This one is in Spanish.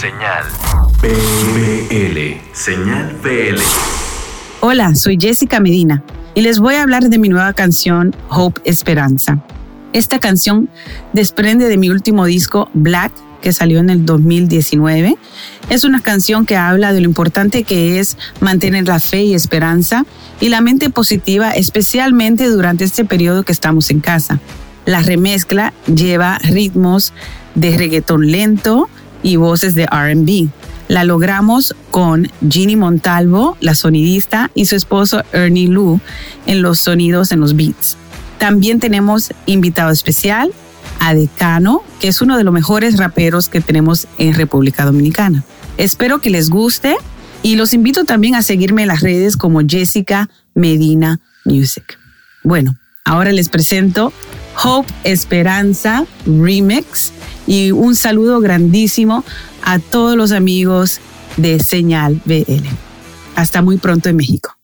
Señal BL. Señal BL. Hola, soy Jessica Medina y les voy a hablar de mi nueva canción Hope Esperanza. Esta canción desprende de mi último disco Black que salió en el 2019. Es una canción que habla de lo importante que es mantener la fe y esperanza y la mente positiva, especialmente durante este periodo que estamos en casa. La remezcla lleva ritmos de reggaetón lento y voces de RB. La logramos con Ginny Montalvo, la sonidista, y su esposo Ernie Lu en los sonidos en los beats. También tenemos invitado especial a Decano, que es uno de los mejores raperos que tenemos en República Dominicana. Espero que les guste y los invito también a seguirme en las redes como Jessica Medina Music. Bueno, ahora les presento Hope Esperanza Remix y un saludo grandísimo a todos los amigos de Señal BL. Hasta muy pronto en México.